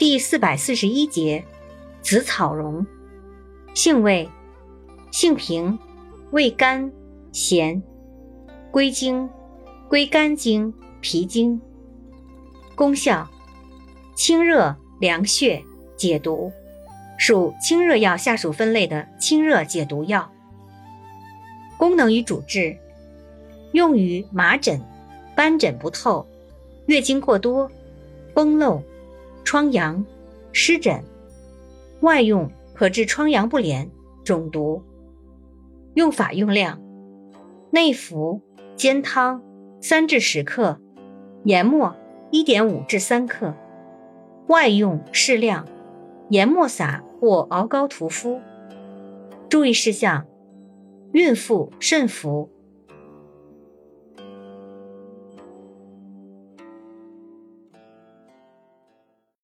第四百四十一节，紫草茸，性味，性平，味甘咸，归经，归肝经、脾经。功效，清热凉血，解毒，属清热药下属分类的清热解毒药。功能与主治，用于麻疹、斑疹不透、月经过多、崩漏。疮疡、湿疹，外用可治疮疡不连、肿毒。用法用量：内服煎汤三至十克，研末一点五至三克；外用适量，研末撒或熬膏涂敷。注意事项：孕妇慎服。